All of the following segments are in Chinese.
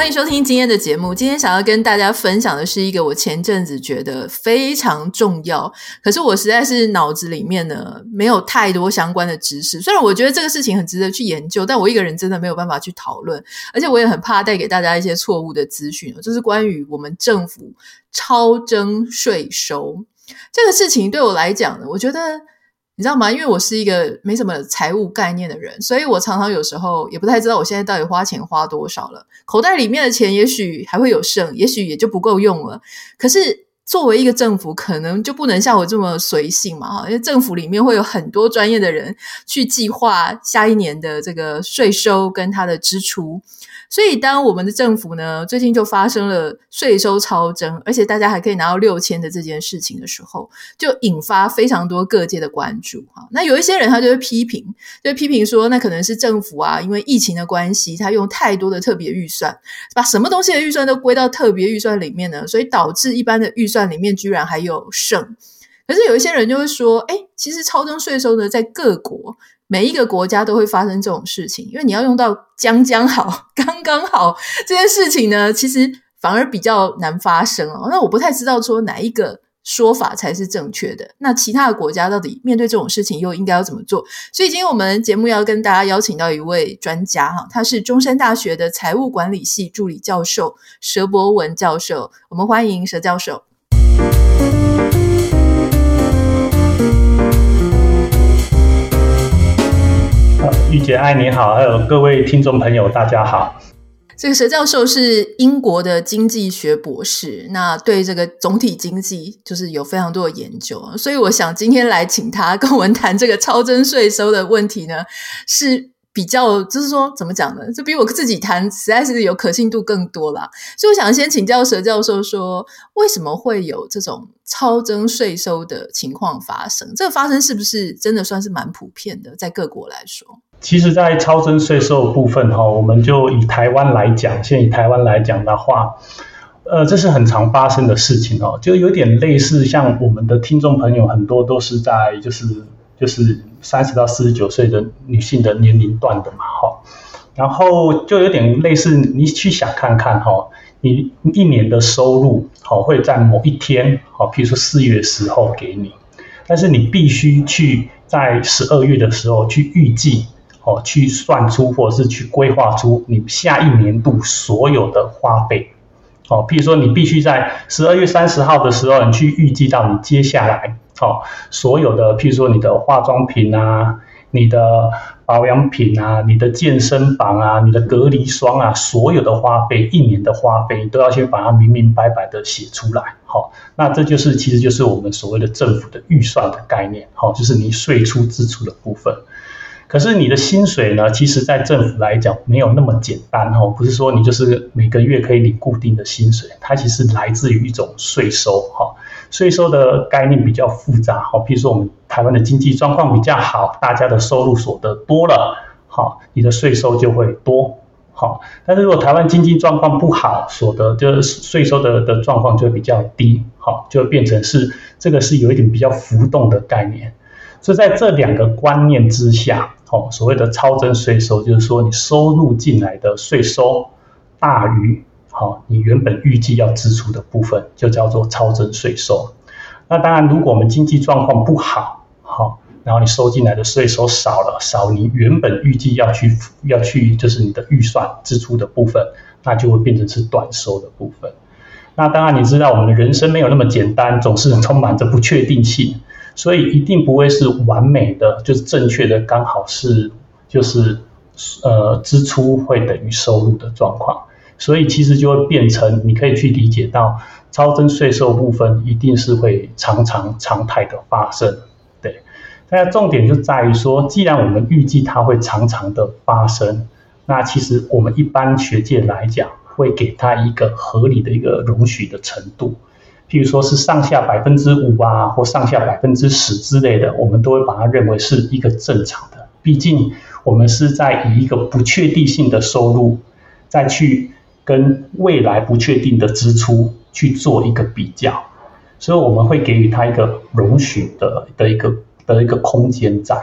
欢迎收听今天的节目。今天想要跟大家分享的是一个我前阵子觉得非常重要，可是我实在是脑子里面呢没有太多相关的知识。虽然我觉得这个事情很值得去研究，但我一个人真的没有办法去讨论，而且我也很怕带给大家一些错误的资讯。就是关于我们政府超征税收这个事情，对我来讲呢，我觉得。你知道吗？因为我是一个没什么财务概念的人，所以我常常有时候也不太知道我现在到底花钱花多少了。口袋里面的钱也许还会有剩，也许也就不够用了。可是作为一个政府，可能就不能像我这么随性嘛，因为政府里面会有很多专业的人去计划下一年的这个税收跟它的支出。所以，当我们的政府呢，最近就发生了税收超征，而且大家还可以拿到六千的这件事情的时候，就引发非常多各界的关注哈。那有一些人他就会批评，就批评说，那可能是政府啊，因为疫情的关系，他用太多的特别预算，把什么东西的预算都归到特别预算里面呢，所以导致一般的预算里面居然还有剩。可是有一些人就会说，哎，其实超征税收呢，在各国。每一个国家都会发生这种事情，因为你要用到将将好、刚刚好这件事情呢，其实反而比较难发生哦。那我不太知道说哪一个说法才是正确的。那其他的国家到底面对这种事情又应该要怎么做？所以今天我们节目要跟大家邀请到一位专家哈，他是中山大学的财务管理系助理教授佘博文教授。我们欢迎佘教授。玉姐爱你好，还有各位听众朋友，大家好。这个佘教授是英国的经济学博士，那对这个总体经济就是有非常多的研究，所以我想今天来请他跟我们谈这个超征税收的问题呢，是。比较就是说，怎么讲呢？就比我自己谈，实在是有可信度更多啦。所以我想先请教佘教授说，为什么会有这种超征税收的情况发生？这个发生是不是真的算是蛮普遍的，在各国来说？其实，在超征税收的部分哈，我们就以台湾来讲，现在以台湾来讲的话，呃，这是很常发生的事情哦，就有点类似像我们的听众朋友很多都是在就是。就是三十到四十九岁的女性的年龄段的嘛，哈，然后就有点类似，你去想看看哈，你一年的收入好会在某一天，好，譬如说四月十号给你，但是你必须去在十二月的时候去预计，哦，去算出或者是去规划出你下一年度所有的花费，哦，譬如说你必须在十二月三十号的时候，你去预计到你接下来。好，所有的，譬如说你的化妆品啊，你的保养品啊，你的健身房啊，你的隔离霜啊，所有的花费，一年的花费都要先把它明明白白的写出来。好，那这就是其实就是我们所谓的政府的预算的概念。好，就是你税出支出的部分。可是你的薪水呢，其实在政府来讲没有那么简单。哈，不是说你就是每个月可以领固定的薪水，它其实来自于一种税收。哈。税收的概念比较复杂，哈，譬如说我们台湾的经济状况比较好，大家的收入所得多了，好，你的税收就会多，好。但是如果台湾经济状况不好，所得就是税收的的状况就会比较低，好，就会变成是这个是有一点比较浮动的概念。所以在这两个观念之下，好，所谓的超增税收就是说你收入进来的税收大于。好，你原本预计要支出的部分就叫做超增税收。那当然，如果我们经济状况不好，好，然后你收进来的税收少了，少你原本预计要去要去就是你的预算支出的部分，那就会变成是短收的部分。那当然，你知道我们的人生没有那么简单，总是充满着不确定性，所以一定不会是完美的，就是正确的，刚好是就是呃支出会等于收入的状况。所以其实就会变成，你可以去理解到，超增税收部分一定是会常常常态的发生，对。但重点就在于说，既然我们预计它会常常的发生，那其实我们一般学界来讲，会给它一个合理的一个容许的程度，譬如说是上下百分之五啊，或上下百分之十之类的，我们都会把它认为是一个正常的。毕竟我们是在以一个不确定性的收入再去。跟未来不确定的支出去做一个比较，所以我们会给予他一个容许的的一个的一个空间在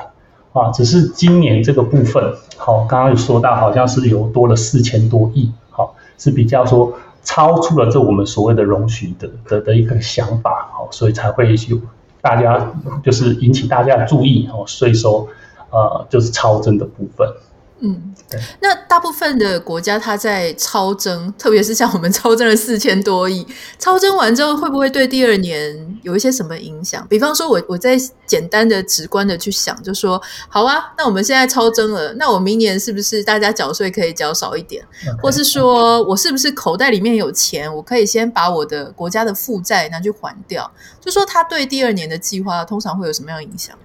啊。只是今年这个部分，好，刚刚有说到好像是有多了四千多亿，好，是比较说超出了这我们所谓的容许的的的一个想法，好，所以才会有大家就是引起大家注意哦，税收呃就是超征的部分。嗯，对。那大部分的国家，它在超征，特别是像我们超征了四千多亿，超征完之后，会不会对第二年有一些什么影响？比方说我，我我在简单的、直观的去想，就说，好啊，那我们现在超征了，那我明年是不是大家缴税可以缴少一点？Okay. 或是说我是不是口袋里面有钱，我可以先把我的国家的负债拿去还掉？就说它对第二年的计划，通常会有什么样的影响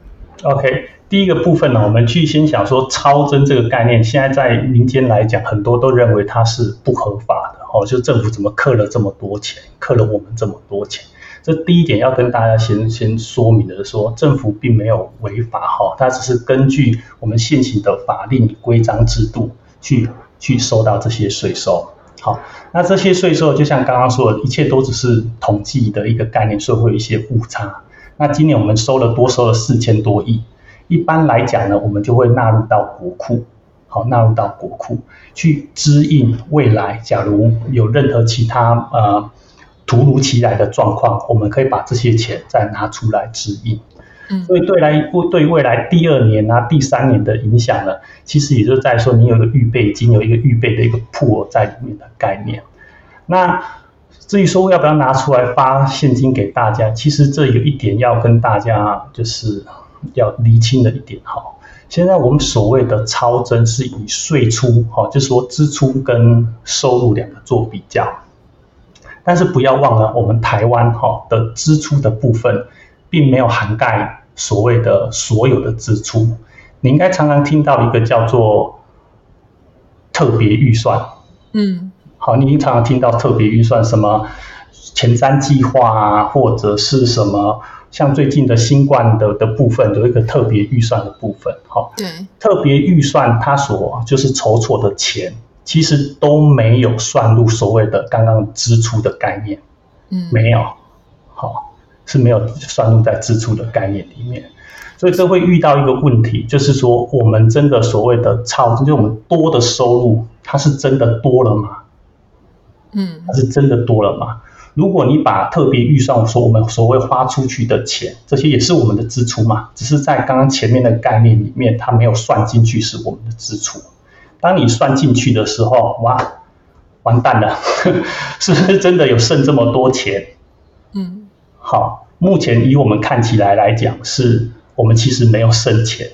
？OK，第一个部分呢，我们去先想说超征这个概念，现在在民间来讲，很多都认为它是不合法的哦，就政府怎么课了这么多钱，课了我们这么多钱。这第一点要跟大家先先说明的是说，政府并没有违法哈，它只是根据我们现行的法令规章制度去去收到这些税收。好，那这些税收就像刚刚说的，一切都只是统计的一个概念，所以会有一些误差。那今年我们收了多收了四千多亿，一般来讲呢，我们就会纳入到国库，好，纳入到国库去支应未来，假如有任何其他呃突如其来的状况，我们可以把这些钱再拿出来支应。嗯，所以对来对未来第二年啊、第三年的影响呢，其实也就在说你有一个预备金，有一个预备的一个 pool 在里面的概念。那至于说要不要拿出来发现金给大家，其实这有一点要跟大家就是要厘清的一点哈。现在我们所谓的超增是以税出哈，就是说支出跟收入两个做比较，但是不要忘了，我们台湾哈的支出的部分并没有涵盖所谓的所有的支出。你应该常常听到一个叫做特别预算，嗯。好，你常常听到特别预算，什么前瞻计划啊，或者是什么像最近的新冠的的部分，有一个特别预算的部分。好，对，特别预算它所就是筹措的钱，其实都没有算入所谓的刚刚支出的概念，嗯，没有，好，是没有算入在支出的概念里面，所以这会遇到一个问题，就是说我们真的所谓的超，就是我们多的收入，它是真的多了吗？嗯，它是真的多了吗？如果你把特别预算说我们所谓花出去的钱，这些也是我们的支出嘛，只是在刚刚前面的概念里面，它没有算进去是我们的支出。当你算进去的时候，哇，完蛋了，是不是真的有剩这么多钱？嗯，好，目前以我们看起来来讲，是我们其实没有剩钱，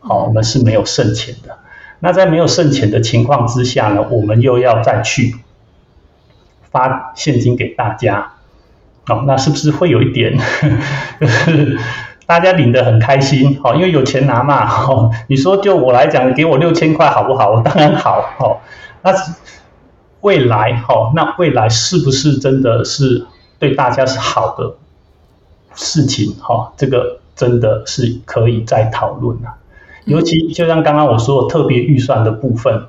好，我们是没有剩钱的。那在没有剩钱的情况之下呢，我们又要再去。发现金给大家，哦，那是不是会有一点，就 是大家领得很开心，哦，因为有钱拿嘛，哦，你说就我来讲，给我六千块好不好？我当然好，哦，那未来，哦，那未来是不是真的是对大家是好的事情？哈，这个真的是可以再讨论啊，尤其就像刚刚我说的特别预算的部分。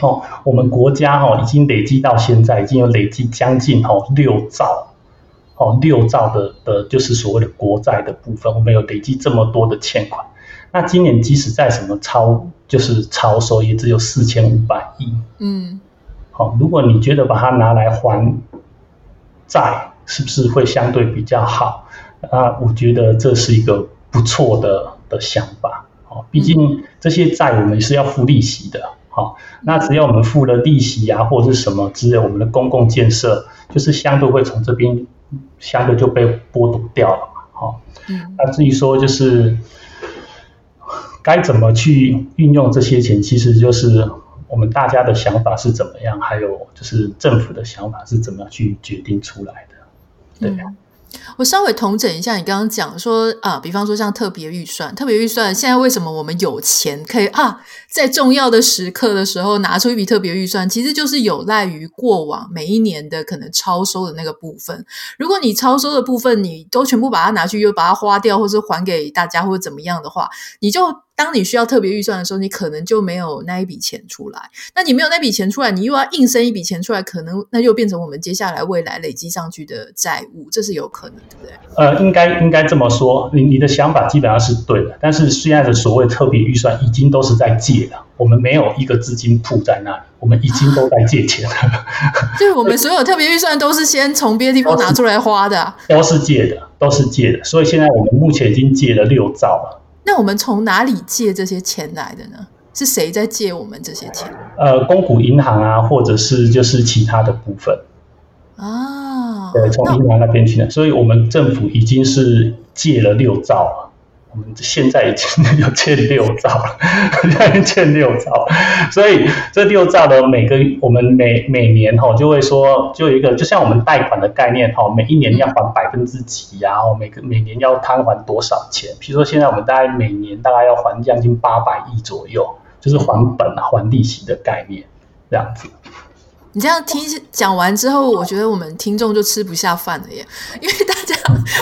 哦，我们国家哦已经累积到现在，已经有累积将近哦六兆，哦六兆的的，就是所谓的国债的部分，我们有累积这么多的欠款。那今年即使在什么超，就是超收，也只有四千五百亿。嗯，好，如果你觉得把它拿来还债，是不是会相对比较好？啊，我觉得这是一个不错的的想法。哦，毕竟这些债我们是要付利息的。好，那只要我们付了利息啊，或者是什么之类，我们的公共建设就是相对会从这边相对就被剥夺掉了嘛。好，嗯，那至于说就是该怎么去运用这些钱，其实就是我们大家的想法是怎么样，还有就是政府的想法是怎么样去决定出来的，对。嗯我稍微统整一下，你刚刚讲说啊，比方说像特别预算，特别预算现在为什么我们有钱可以啊，在重要的时刻的时候拿出一笔特别预算，其实就是有赖于过往每一年的可能超收的那个部分。如果你超收的部分你都全部把它拿去又把它花掉，或是还给大家或者怎么样的话，你就当你需要特别预算的时候，你可能就没有那一笔钱出来。那你没有那笔钱出来，你又要硬生一笔钱出来，可能那又变成我们接下来未来累积上去的债务，这是有可能，对不对？呃，应该应该这么说，你你的想法基本上是对的。但是现在的所谓特别预算，已经都是在借的，我们没有一个资金铺在那里，我们已经都在借钱了。就是我们所有特别预算都是先从别的地方拿出来花的，都是借的，都是借的。所以现在我们目前已经借了六兆了。那我们从哪里借这些钱来的呢？是谁在借我们这些钱？呃，公股银行啊，或者是就是其他的部分啊。对，从银行那边去的，所以我们政府已经是借了六兆了。我们现在已经有欠六兆了，欠六兆，所以这六兆的每个我们每每年哈就会说，就有一个就像我们贷款的概念哈，每一年要还百分之几呀，然后每个每年要摊还多少钱？比如说现在我们大概每年大概要还将近八百亿左右，就是还本还利息的概念这样子。你这样听讲完之后，我觉得我们听众就吃不下饭了耶，因为大家，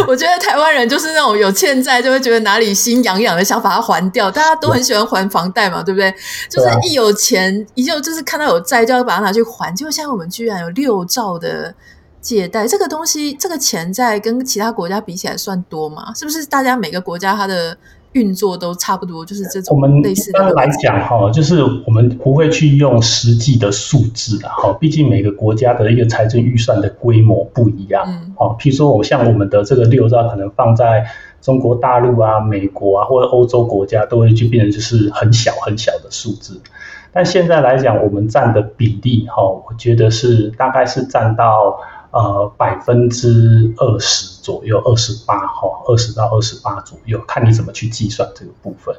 我觉得台湾人就是那种有欠债就会觉得哪里心痒痒的，想把它还掉。大家都很喜欢还房贷嘛，对不对？就是一有钱，一就就是看到有债就要把它拿去还。结果现在我们居然有六兆的借贷，这个东西，这个钱在跟其他国家比起来算多吗？是不是？大家每个国家它的。运作都差不多，就是这种类似的。我们一般来讲，哈，就是我们不会去用实际的数字的，哈，毕竟每个国家的一个财政预算的规模不一样，嗯，好，譬如说，我像我们的这个六兆，可能放在中国大陆啊、美国啊或者欧洲国家，都会就变成就是很小很小的数字。但现在来讲，我们占的比例，哈，我觉得是大概是占到。呃，百分之二十左右，二十八哈，二十到二十八左右，看你怎么去计算这个部分。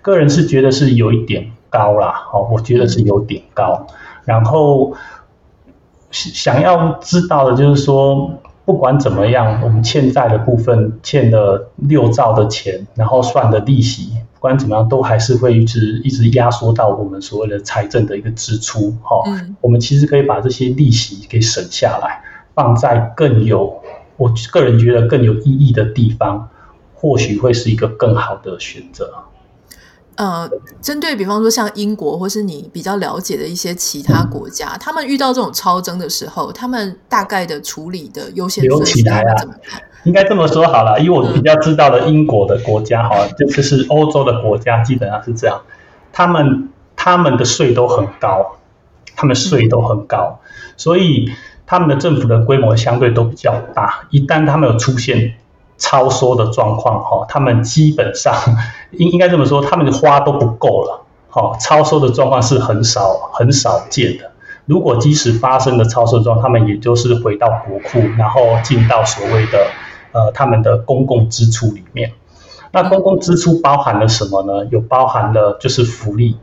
个人是觉得是有一点高啦，哦，我觉得是有点高。然后想要知道的就是说，不管怎么样，我们欠债的部分欠了六兆的钱，然后算的利息，不管怎么样，都还是会一直一直压缩到我们所谓的财政的一个支出，哈。嗯。我们其实可以把这些利息给省下来。放在更有，我个人觉得更有意义的地方，或许会是一个更好的选择。呃，针对比方说像英国，或是你比较了解的一些其他国家，嗯、他们遇到这种超征的时候，他们大概的处理的优先顺序怎么看？应该这么说好了，因为我比较知道的英国的国家，哈、嗯，就是欧洲的国家，基本上是这样，他们他们的税都很高，他们税都很高，嗯、所以。他们的政府的规模相对都比较大，一旦他们有出现超收的状况，哈，他们基本上 应应该这么说，他们的花都不够了，哈，超收的状况是很少很少见的。如果即使发生了超收状，他们也就是回到国库，然后进到所谓的呃他们的公共支出里面。那公共支出包含了什么呢？有包含了就是福利。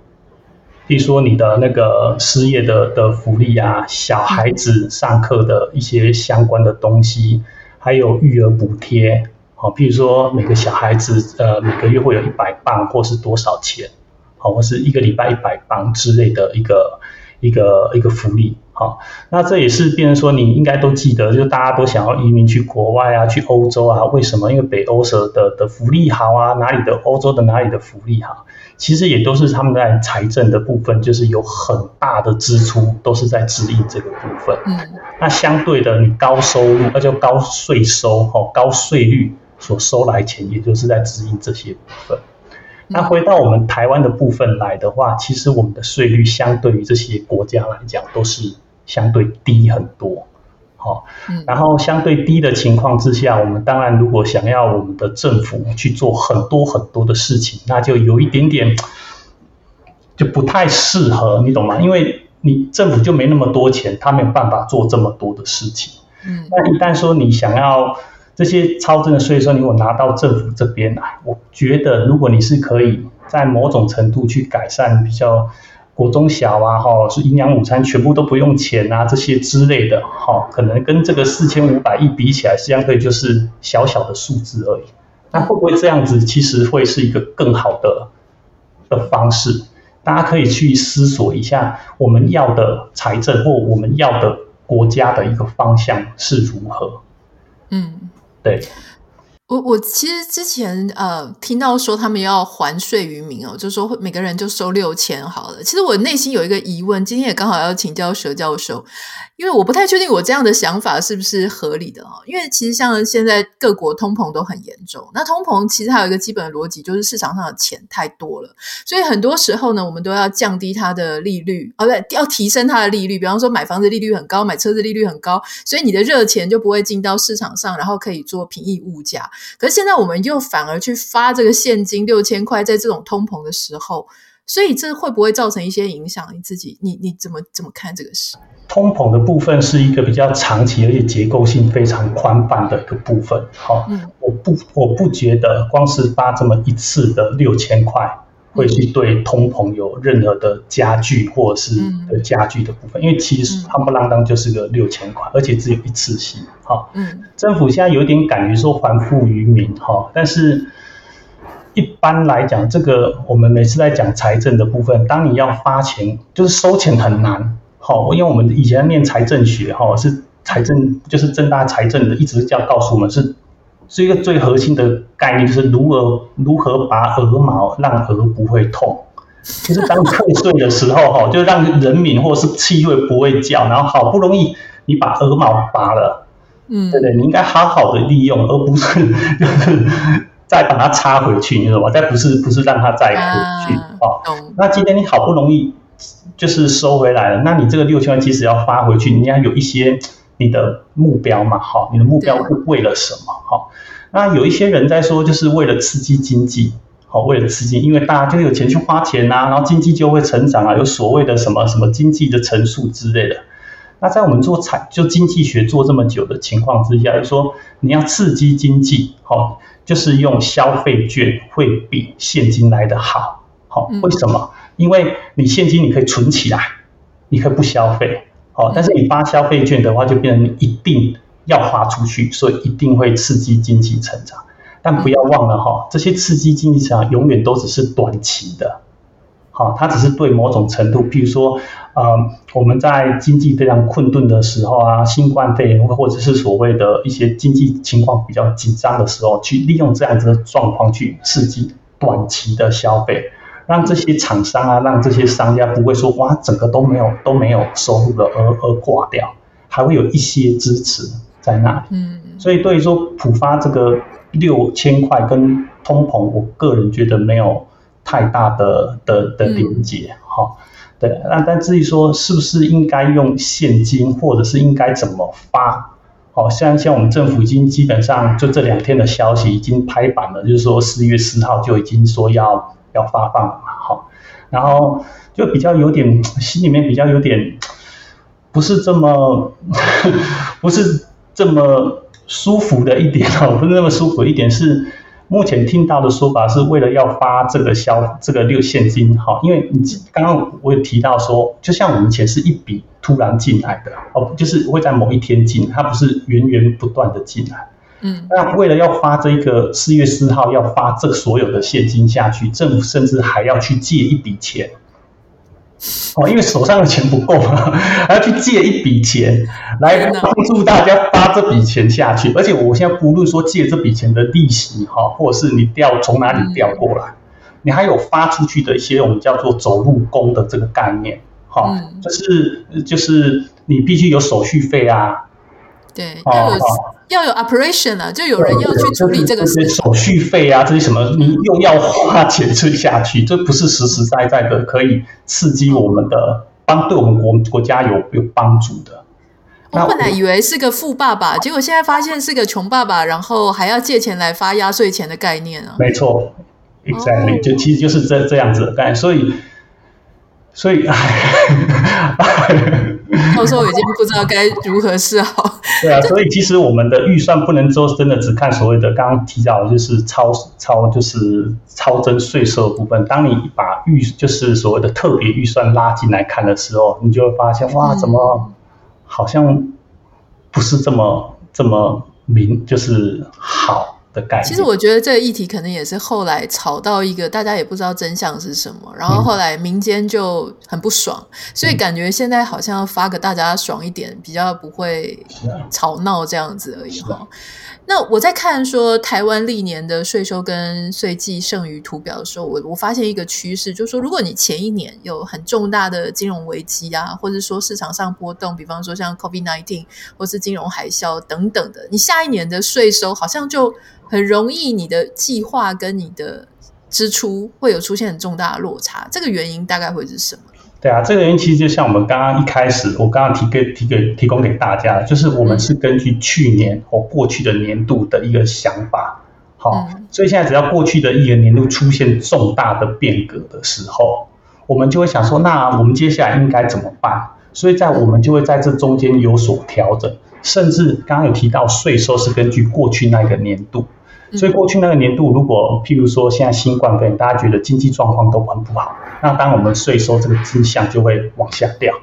比如说你的那个失业的的福利啊，小孩子上课的一些相关的东西，还有育儿补贴，好，比如说每个小孩子呃每个月会有一百磅或是多少钱，好，或是一个礼拜一百磅之类的一个一个一个福利，好，那这也是变成说你应该都记得，就大家都想要移民去国外啊，去欧洲啊，为什么？因为北欧的的的福利好啊，哪里的欧洲的哪里的福利好？其实也都是他们在财政的部分，就是有很大的支出，都是在指引这个部分。嗯，那相对的，你高收入，那就高税收，哈，高税率所收来钱，也就是在指引这些部分。那回到我们台湾的部分来的话，其实我们的税率相对于这些国家来讲，都是相对低很多。好，然后相对低的情况之下，我们当然如果想要我们的政府去做很多很多的事情，那就有一点点就不太适合，你懂吗？因为你政府就没那么多钱，他没有办法做这么多的事情。嗯，那一旦说你想要这些超征的税收，你我拿到政府这边来，我觉得如果你是可以在某种程度去改善比较。国中小啊，哈，是营养午餐全部都不用钱啊，这些之类的，哈，可能跟这个四千五百亿比起来，相对就是小小的数字而已。那会不会这样子，其实会是一个更好的的方式？大家可以去思索一下，我们要的财政或我们要的国家的一个方向是如何？嗯，对。我我其实之前呃听到说他们要还税于民哦，就说每个人就收六千好了。其实我内心有一个疑问，今天也刚好要请教佘教授，因为我不太确定我这样的想法是不是合理的哦。因为其实像现在各国通膨都很严重，那通膨其实还有一个基本的逻辑，就是市场上的钱太多了，所以很多时候呢，我们都要降低它的利率，哦对，要提升它的利率。比方说买房子利率很高，买车子利率很高，所以你的热钱就不会进到市场上，然后可以做平抑物价。可是现在我们又反而去发这个现金六千块，在这种通膨的时候，所以这会不会造成一些影响？你自己，你你怎么怎么看这个事？通膨的部分是一个比较长期而且结构性非常宽泛的一个部分。好，嗯，我不我不觉得光是发这么一次的六千块。会去对通膨有任何的加剧或者是的加剧的部分，嗯、因为其实夯不啷当就是个六千块，而且只有一次性。哈，嗯，政府现在有点敢于说还富于民，哈，但是一般来讲，这个我们每次在讲财政的部分，当你要发钱，就是收钱很难，好，因为我们以前念财政学，哈，是财政就是正大财政的，一直叫告诉我们是。是一个最核心的概念，就是如何如何拔鹅毛，让鹅不会痛。就是当课税的时候，哈，就让人民或是企业不会叫，然后好不容易你把鹅毛拔了，嗯，对不对？你应该好好的利用，而不是就是再把它插回去，你知道吗？再不是不是让它再回去，哦，那今天你好不容易就是收回来了，那你这个六千万其实要发回去，你要有一些。你的目标嘛，好，你的目标是为了什么？好，那有一些人在说，就是为了刺激经济，好，为了刺激，因为大家就有钱去花钱呐，然后经济就会成长啊，有所谓的什么什么经济的乘数之类的。那在我们做财就经济学做这么久的情况之下，就说你要刺激经济，好，就是用消费券会比现金来的好，好，为什么？因为你现金你可以存起来，你可以不消费。好，但是你发消费券的话，就变成你一定要花出去，所以一定会刺激经济成长。但不要忘了哈，这些刺激经济成长永远都只是短期的。好，它只是对某种程度，譬如说，呃，我们在经济非常困顿的时候啊，新冠肺炎或者是所谓的一些经济情况比较紧张的时候，去利用这样子的状况去刺激短期的消费。让这些厂商啊，让这些商家不会说哇，整个都没有都没有收入了而而挂掉，还会有一些支持在那里。嗯，所以对于说浦发这个六千块跟通膨，我个人觉得没有太大的的的连接。哈、嗯，对。那但至于说是不是应该用现金，或者是应该怎么发？好像像我们政府已经基本上就这两天的消息已经拍板了，就是说四月四号就已经说要。要发放嘛，好，然后就比较有点 心里面比较有点不是这么 不是这么舒服的一点哦，不是那么舒服一点是目前听到的说法是为了要发这个消这个六现金哈，因为你刚刚我有提到说，就像我们钱是一笔突然进来的哦，就是会在某一天进，它不是源源不断的进来。嗯，那为了要发这个四月四号要发这所有的现金下去，政府甚至还要去借一笔钱，哦，因为手上的钱不够嘛，还要去借一笔钱来帮助大家发这笔钱下去。而且我现在不论说借这笔钱的利息哈，或者是你调从哪里调过来，你还有发出去的一些我们叫做走路工的这个概念，哈，就是就是你必须有手续费啊。对，要有要有 operation 啊，就有人要去处理这个事，手续费啊，这些什么，你又要花钱去下去，这不是实实在在的可以刺激我们的，帮对我们国国家有有帮助的。我本来以为是个富爸爸，结果现在发现是个穷爸爸，然后还要借钱来发压岁钱的概念啊。没错，exactly，哦，就其实就是这这样子的概念，所以。所以，教授已经不知道该如何是好。对啊，所以其实我们的预算不能说真的只看所谓的刚刚提到的就是超超就是超征税收的部分。当你把预就是所谓的特别预算拉进来看的时候，你就会发现哇，怎么好像不是这么这么明就是好。的概念。其实我觉得这个议题可能也是后来吵到一个大家也不知道真相是什么，然后后来民间就很不爽，嗯、所以感觉现在好像要发个大家爽一点，比较不会吵闹这样子而已哈。那我在看说台湾历年的税收跟税季剩余图表的时候，我我发现一个趋势，就是说如果你前一年有很重大的金融危机啊，或者说市场上波动，比方说像 COVID-19 或是金融海啸等等的，你下一年的税收好像就很容易，你的计划跟你的支出会有出现很重大的落差。这个原因大概会是什么？对啊，这个原因其实就像我们刚刚一开始，我刚刚提给提给提供给大家，就是我们是根据去年或过去的年度的一个想法，好，嗯，所以现在只要过去的一个年度出现重大的变革的时候，我们就会想说，那我们接下来应该怎么办？所以在我们就会在这中间有所调整，甚至刚刚有提到税收是根据过去那个年度。所以过去那个年度，如果譬如说现在新冠肺炎，大家觉得经济状况都很不好，那当我们税收这个迹象就会往下掉。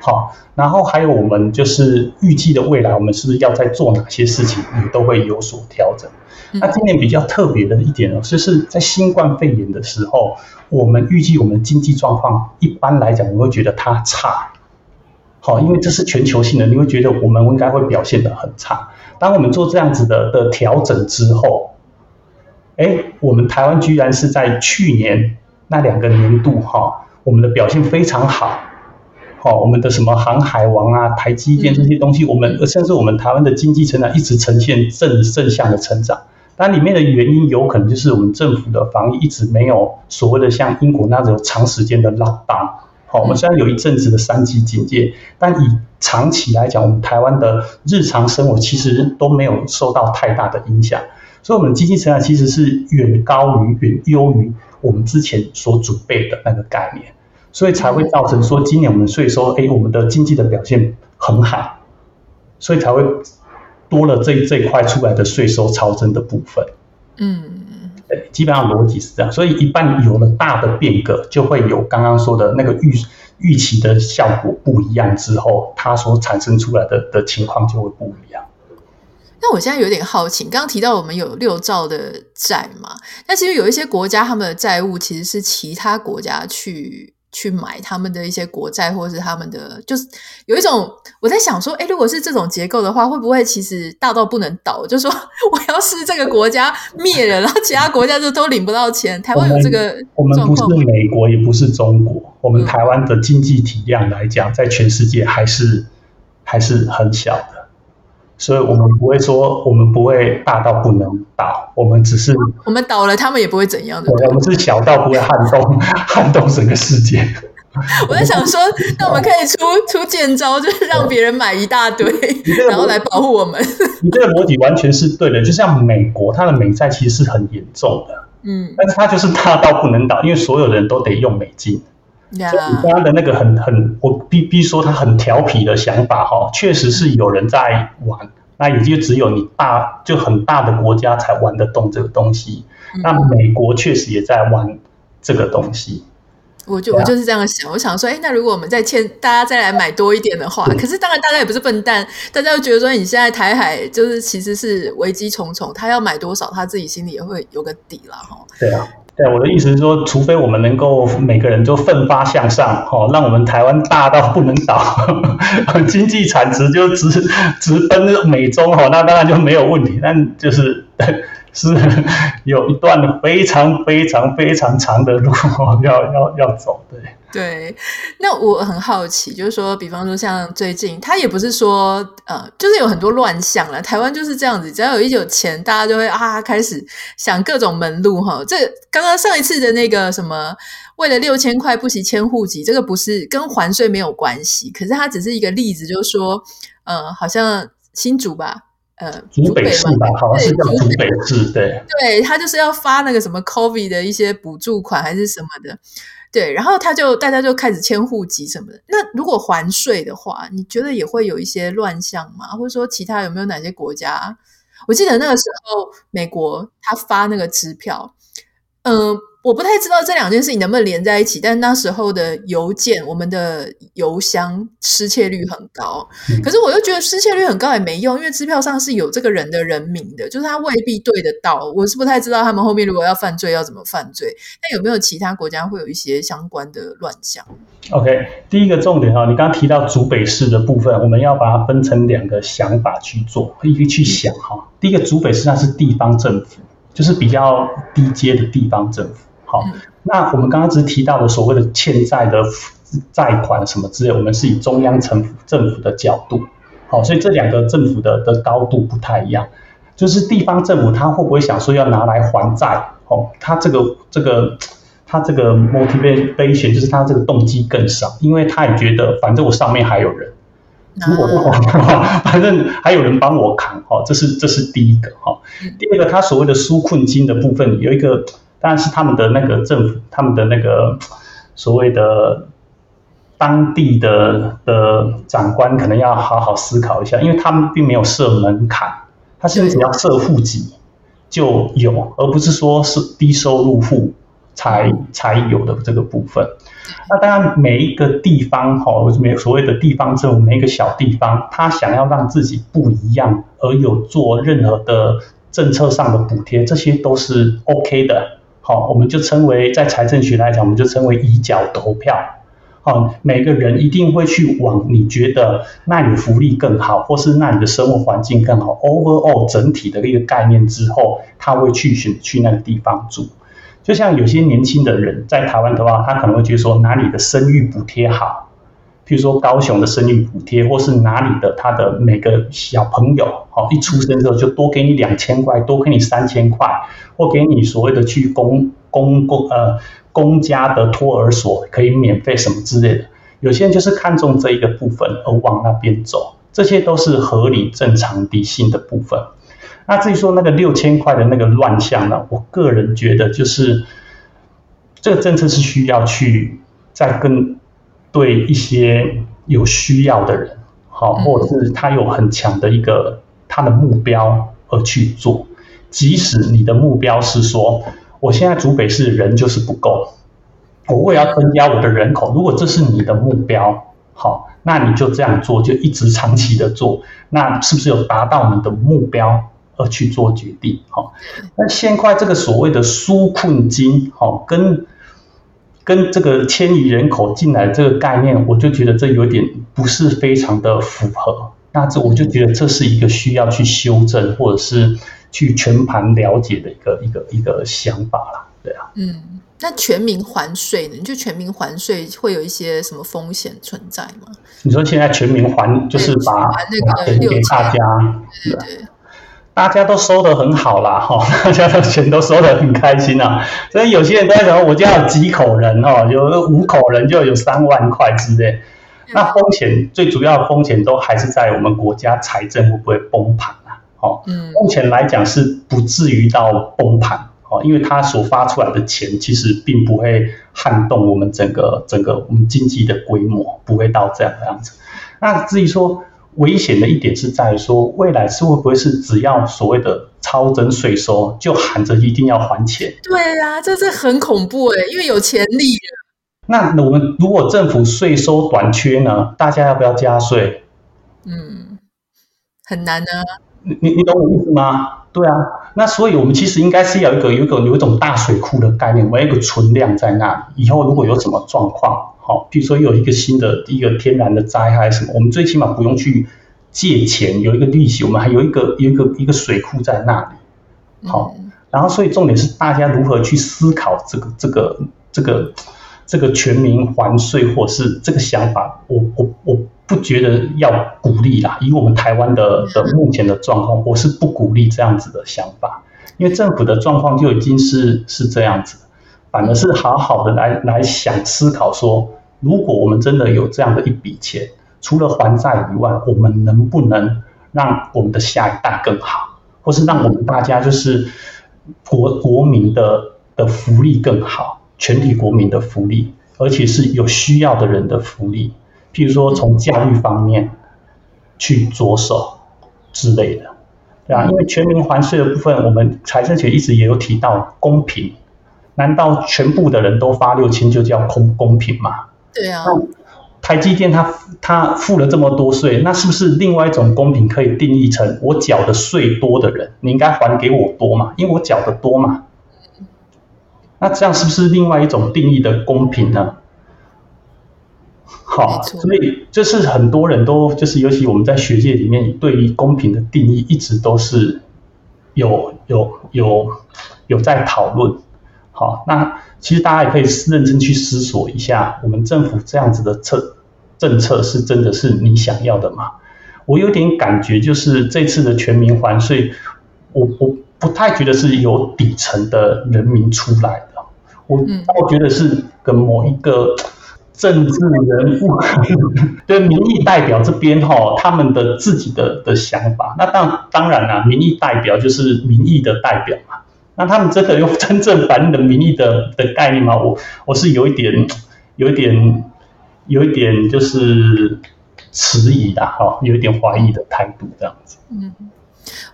好，然后还有我们就是预计的未来，我们是不是要在做哪些事情，也都会有所调整。那今年比较特别的一点呢，就是在新冠肺炎的时候，我们预计我们经济状况一般来讲，我们会觉得它差。好，因为这是全球性的，你会觉得我们应该会表现得很差。当我们做这样子的的调整之后，哎，我们台湾居然是在去年那两个年度哈，我们的表现非常好，好，我们的什么航海王啊、台积电这些东西，我们甚至我们台湾的经济成长一直呈现正正向的成长。但里面的原因有可能就是我们政府的防疫一直没有所谓的像英国那种长时间的 lockdown。好，我们虽然有一阵子的三级警戒，但以长期来讲，我们台湾的日常生活其实都没有受到太大的影响，所以，我们经济成长其实是远高于、远优于我们之前所准备的那个概念，所以才会造成说今年我们税收，哎，我们的经济的表现很好，所以才会多了这这一块出来的税收超增的部分。嗯。基本上逻辑是这样，所以一旦有了大的变革，就会有刚刚说的那个预预期的效果不一样之后，它所产生出来的的情况就会不一样。那我现在有点好奇，刚刚提到我们有六兆的债嘛，那其实有一些国家他们的债务其实是其他国家去。去买他们的一些国债，或者是他们的，就是有一种我在想说，哎，如果是这种结构的话，会不会其实大到不能倒？就是说我要是这个国家灭了，然后其他国家就都领不到钱。台湾有这个？我们不是美国，也不是中国，我们台湾的经济体量来讲，在全世界还是还是很小的。所以我们不会说，我们不会大到不能倒，我们只是我们倒了，他们也不会怎样的。我们是小到不会撼动 撼动整个世界。我在想说，那我们可以出出剑招，就是让别人买一大堆，然后来保护我们。你这个逻辑完全是对的，就像美国，它的美债其实是很严重的，嗯，但是它就是大到不能倒，因为所有人都得用美金。你刚刚的那个很很，我必必须说他很调皮的想法哈，确实是有人在玩，那也就只有你大就很大的国家才玩得动这个东西。那美国确实也在玩这个东西。我就我就是这样想，我想说，哎，那如果我们再欠大家再来买多一点的话，可是当然大家也不是笨蛋，大家又觉得说，你现在台海就是其实是危机重重，他要买多少，他自己心里也会有个底了哈。对啊。对，我的意思是说，除非我们能够每个人都奋发向上，哦，让我们台湾大到不能倒，经济产值就直直奔美中，哦，那当然就没有问题。但就是。是有一段非常非常非常长的路要要要走，对对。那我很好奇，就是说，比方说像最近，他也不是说呃，就是有很多乱象了。台湾就是这样子，只要有一有钱，大家就会啊开始想各种门路哈。这刚刚上一次的那个什么，为了六千块不惜迁户籍，这个不是跟还税没有关系，可是它只是一个例子，就是说，呃，好像新竹吧。呃，竹北市吧，好像是叫竹北市，对，对，他就是要发那个什么 COVID 的一些补助款还是什么的，对，然后他就大家就开始迁户籍什么的。那如果还税的话，你觉得也会有一些乱象吗？或者说其他有没有哪些国家？我记得那个时候美国他发那个支票，嗯、呃，我不太知道这两件事情能不能连在一起，但那时候的邮件，我们的邮箱失窃率很高。嗯、可是我又觉得失窃率很高也没用，因为支票上是有这个人的人名的，就是他未必对得到。我是不太知道他们后面如果要犯罪要怎么犯罪。那有没有其他国家会有一些相关的乱象？OK，第一个重点哈，你刚刚提到竹北市的部分，我们要把它分成两个想法去做，一个去想哈。嗯、第一个竹北市它是地方政府，就是比较低阶的地方政府。好，那我们刚刚只是提到的所谓的欠债的债款什么之类，我们是以中央政府政府的角度，好，所以这两个政府的的高度不太一样。就是地方政府他会不会想说要拿来还债？哦，他这个这个他这个 motivation 就是他这个动机更少，因为他也觉得反正我上面还有人，如果不还的话，反正还有人帮我扛。哦，这是这是第一个。哈，第二个他所谓的纾困金的部分有一个。当然是他们的那个政府，他们的那个所谓的当地的的长官，可能要好好思考一下，因为他们并没有设门槛，他现在只要设户籍就有，而不是说是低收入户才才有的这个部分。那当然，每一个地方哈，没有所谓的地方政府，每一个小地方，他想要让自己不一样，而有做任何的政策上的补贴，这些都是 OK 的。好，我们就称为在财政学来讲，我们就称为以脚投票。好，每个人一定会去往你觉得那里福利更好，或是那你的生活环境更好，overall 整体的一个概念之后，他会去选去那个地方住。就像有些年轻的人在台湾的话，他可能会觉得说哪里的生育补贴好。譬如说高雄的生育补贴，或是哪里的他的每个小朋友，好，一出生之后就多给你两千块，多给你三千块，或给你所谓的去公公公呃公家的托儿所可以免费什么之类的。有些人就是看中这一个部分而往那边走，这些都是合理、正常、理性的部分。那至于说那个六千块的那个乱象呢，我个人觉得就是这个政策是需要去再跟。对一些有需要的人，好，或者是他有很强的一个他的目标而去做，即使你的目标是说，我现在竹北市人就是不够，我为了要增加我的人口，如果这是你的目标，好，那你就这样做，就一直长期的做，那是不是有达到你的目标而去做决定？好，那现块这个所谓的纾困金，好，跟跟这个迁移人口进来这个概念，我就觉得这有点不是非常的符合。那这我就觉得这是一个需要去修正或者是去全盘了解的一个一个一个想法了。对啊，嗯，那全民还税呢？你就全民还税会有一些什么风险存在吗？你说现在全民还就是把那个钱给大家，对对，对。大家都收得很好啦，哈，大家的钱都收得很开心啊。所以有些人都在想，我家有几口人哦，有五口人就有三万块之类。那风险最主要的风险都还是在我们国家财政会不会崩盘啊？哦，目前来讲是不至于到崩盘哦，因为它所发出来的钱其实并不会撼动我们整个整个我们经济的规模，不会到这样的样子。那至于说。危险的一点是在于说，未来是会不会是只要所谓的超征税收，就喊着一定要还钱？对呀、啊，这是很恐怖诶，因为有潜力。那我们如果政府税收短缺呢？大家要不要加税？嗯，很难呢。你你你懂我意思吗？对啊，那所以我们其实应该是要有一个有一个有一种大水库的概念，我们有一个存量在那里，以后如果有什么状况。好，比如说有一个新的一个天然的灾害什么，我们最起码不用去借钱，有一个利息，我们还有一个有一个一个水库在那里。好，然后所以重点是大家如何去思考这个这个这个这个全民还税，或是这个想法，我我我不觉得要鼓励啦。以我们台湾的的目前的状况，我是不鼓励这样子的想法，因为政府的状况就已经是是这样子，反而是好好的来来想思考说。如果我们真的有这样的一笔钱，除了还债以外，我们能不能让我们的下一代更好，或是让我们大家就是国国民的的福利更好，全体国民的福利，而且是有需要的人的福利，譬如说从教育方面去着手之类的，对啊，因为全民还税的部分，我们财政学一直也有提到公平。难道全部的人都发六千就叫公公平吗？对啊。台积电它它付了这么多税，那是不是另外一种公平可以定义成我缴的税多的人，你应该还给我多嘛？因为我缴的多嘛。那这样是不是另外一种定义的公平呢？好，所以这是很多人都就是，尤其我们在学界里面，对于公平的定义一直都是有有有有在讨论。好，那其实大家也可以认真去思索一下，我们政府这样子的策政策是真的是你想要的吗？我有点感觉，就是这次的全民还税，我我不太觉得是由底层的人民出来的，我我觉得是跟某一个政治人物 的民意代表这边哈，他们的自己的的想法。那当当然啦，民意代表就是民意的代表嘛。那他们真的有真正反映的民意的的概念吗？我我是有一点，有一点，有一点就是迟疑的哈，有一点怀疑的态度这样子。嗯，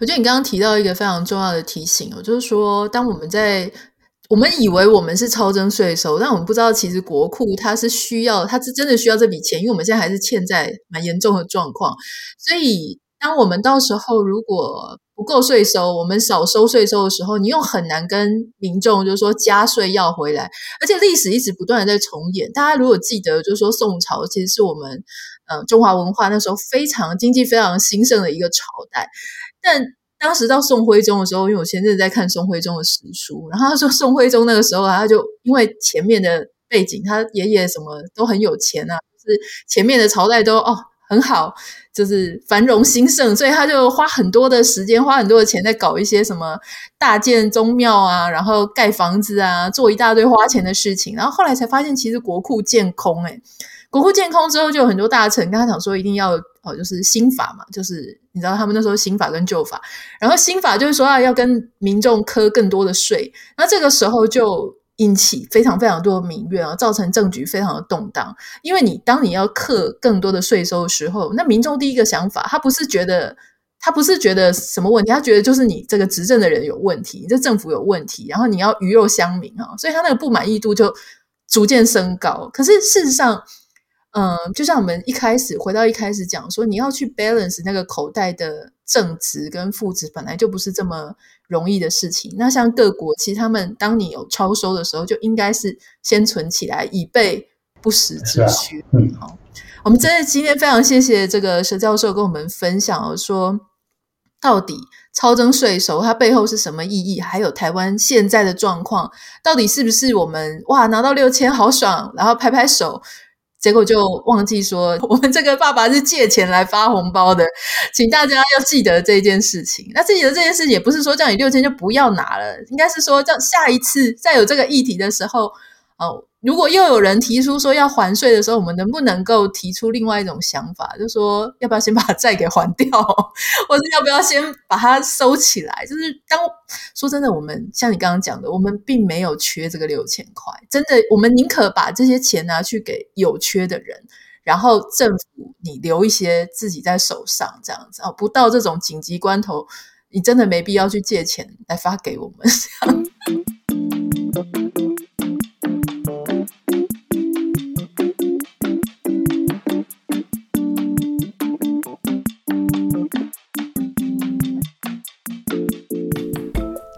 我觉得你刚刚提到一个非常重要的提醒哦，就是说，当我们在我们以为我们是超征税收，但我们不知道其实国库它是需要，它是真的需要这笔钱，因为我们现在还是欠债蛮严重的状况，所以当我们到时候如果不够税收，我们少收税收的时候，你又很难跟民众就是说加税要回来，而且历史一直不断的在重演。大家如果记得，就是说宋朝其实是我们呃中华文化那时候非常经济非常兴盛的一个朝代。但当时到宋徽宗的时候，因为我前阵在看宋徽宗的史书，然后他说宋徽宗那个时候他就因为前面的背景，他爷爷什么都很有钱啊，是前面的朝代都哦很好。就是繁荣兴盛，所以他就花很多的时间，花很多的钱在搞一些什么大建宗庙啊，然后盖房子啊，做一大堆花钱的事情。然后后来才发现，其实国库建空，诶国库建空之后，就有很多大臣跟他讲说，一定要哦，就是新法嘛，就是你知道他们那时候新法跟旧法，然后新法就是说啊，要跟民众课更多的税，那这个时候就。引起非常非常多的民怨啊，造成政局非常的动荡。因为你当你要克更多的税收的时候，那民众第一个想法，他不是觉得他不是觉得什么问题，他觉得就是你这个执政的人有问题，你这政府有问题，然后你要鱼肉乡民啊，所以他那个不满意度就逐渐升高。可是事实上，嗯，就像我们一开始回到一开始讲说，你要去 balance 那个口袋的正值跟负值，本来就不是这么容易的事情。那像各国，其实他们当你有超收的时候，就应该是先存起来，以备不时之需。啊、嗯，好，我们真的今天非常谢谢这个佘教授跟我们分享说，到底超征税收它背后是什么意义？还有台湾现在的状况，到底是不是我们哇拿到六千好爽，然后拍拍手。结果就忘记说，我们这个爸爸是借钱来发红包的，请大家要记得这件事情。那记得这件事情也不是说叫你六千就不要拿了，应该是说叫下一次再有这个议题的时候，哦。如果又有人提出说要还税的时候，我们能不能够提出另外一种想法，就说要不要先把债给还掉，或者要不要先把它收起来？就是当说真的，我们像你刚刚讲的，我们并没有缺这个六千块，真的，我们宁可把这些钱拿去给有缺的人，然后政府你留一些自己在手上，这样子哦，不到这种紧急关头，你真的没必要去借钱来发给我们这样子。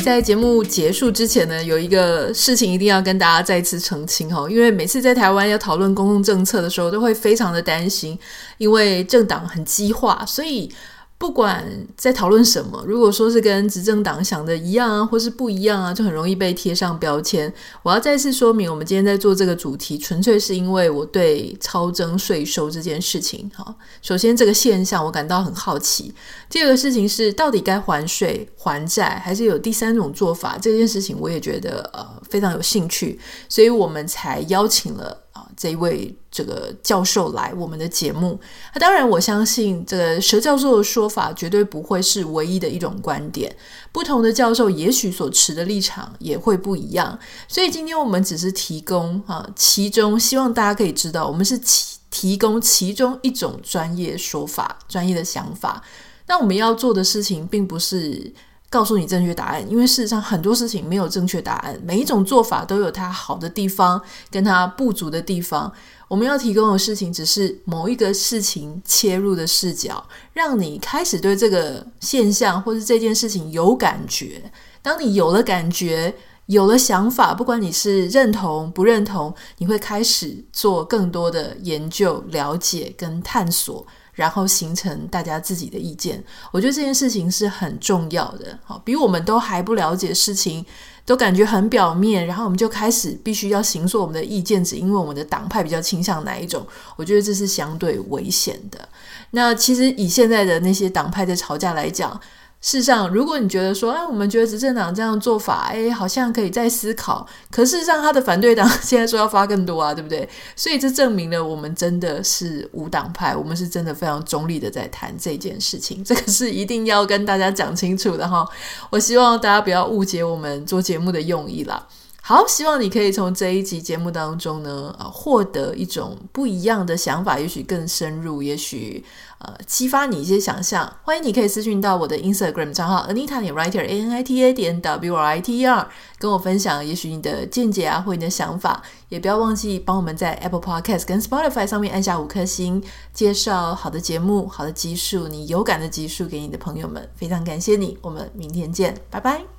在节目结束之前呢，有一个事情一定要跟大家再次澄清哈，因为每次在台湾要讨论公共政策的时候，都会非常的担心，因为政党很激化，所以。不管在讨论什么，如果说是跟执政党想的一样啊，或是不一样啊，就很容易被贴上标签。我要再次说明，我们今天在做这个主题，纯粹是因为我对超征税收这件事情，哈，首先这个现象我感到很好奇。第二个事情是，到底该还税还债，还是有第三种做法？这件事情我也觉得呃非常有兴趣，所以我们才邀请了。这一位这个教授来我们的节目，那当然我相信这个蛇教授的说法绝对不会是唯一的一种观点，不同的教授也许所持的立场也会不一样，所以今天我们只是提供啊，其中希望大家可以知道，我们是提提供其中一种专业说法、专业的想法。那我们要做的事情，并不是告诉你正确答案，因为事实上很多事情没有正确答案，每一种做法都有它好的地方跟它不足的地方。我们要提供的事情只是某一个事情切入的视角，让你开始对这个现象或是这件事情有感觉。当你有了感觉，有了想法，不管你是认同不认同，你会开始做更多的研究、了解跟探索，然后形成大家自己的意见。我觉得这件事情是很重要的。好，比我们都还不了解事情，都感觉很表面，然后我们就开始必须要形塑我们的意见，只因为我们的党派比较倾向哪一种。我觉得这是相对危险的。那其实以现在的那些党派在吵架来讲，事实上，如果你觉得说，哎，我们觉得执政党这样做法，哎，好像可以再思考。可事实上，他的反对党现在说要发更多啊，对不对？所以这证明了我们真的是无党派，我们是真的非常中立的在谈这件事情。这个是一定要跟大家讲清楚的哈。我希望大家不要误解我们做节目的用意啦。好，希望你可以从这一集节目当中呢，呃，获得一种不一样的想法，也许更深入，也许呃，激发你一些想象。欢迎你可以私讯到我的 Instagram 账号 Anita 点 Writer A N I T A 点 W R I T E R，跟我分享，也许你的见解啊，或你的想法。也不要忘记帮我们在 Apple Podcast 跟 Spotify 上面按下五颗星，介绍好的节目、好的集数，你有感的集数给你的朋友们。非常感谢你，我们明天见，拜拜。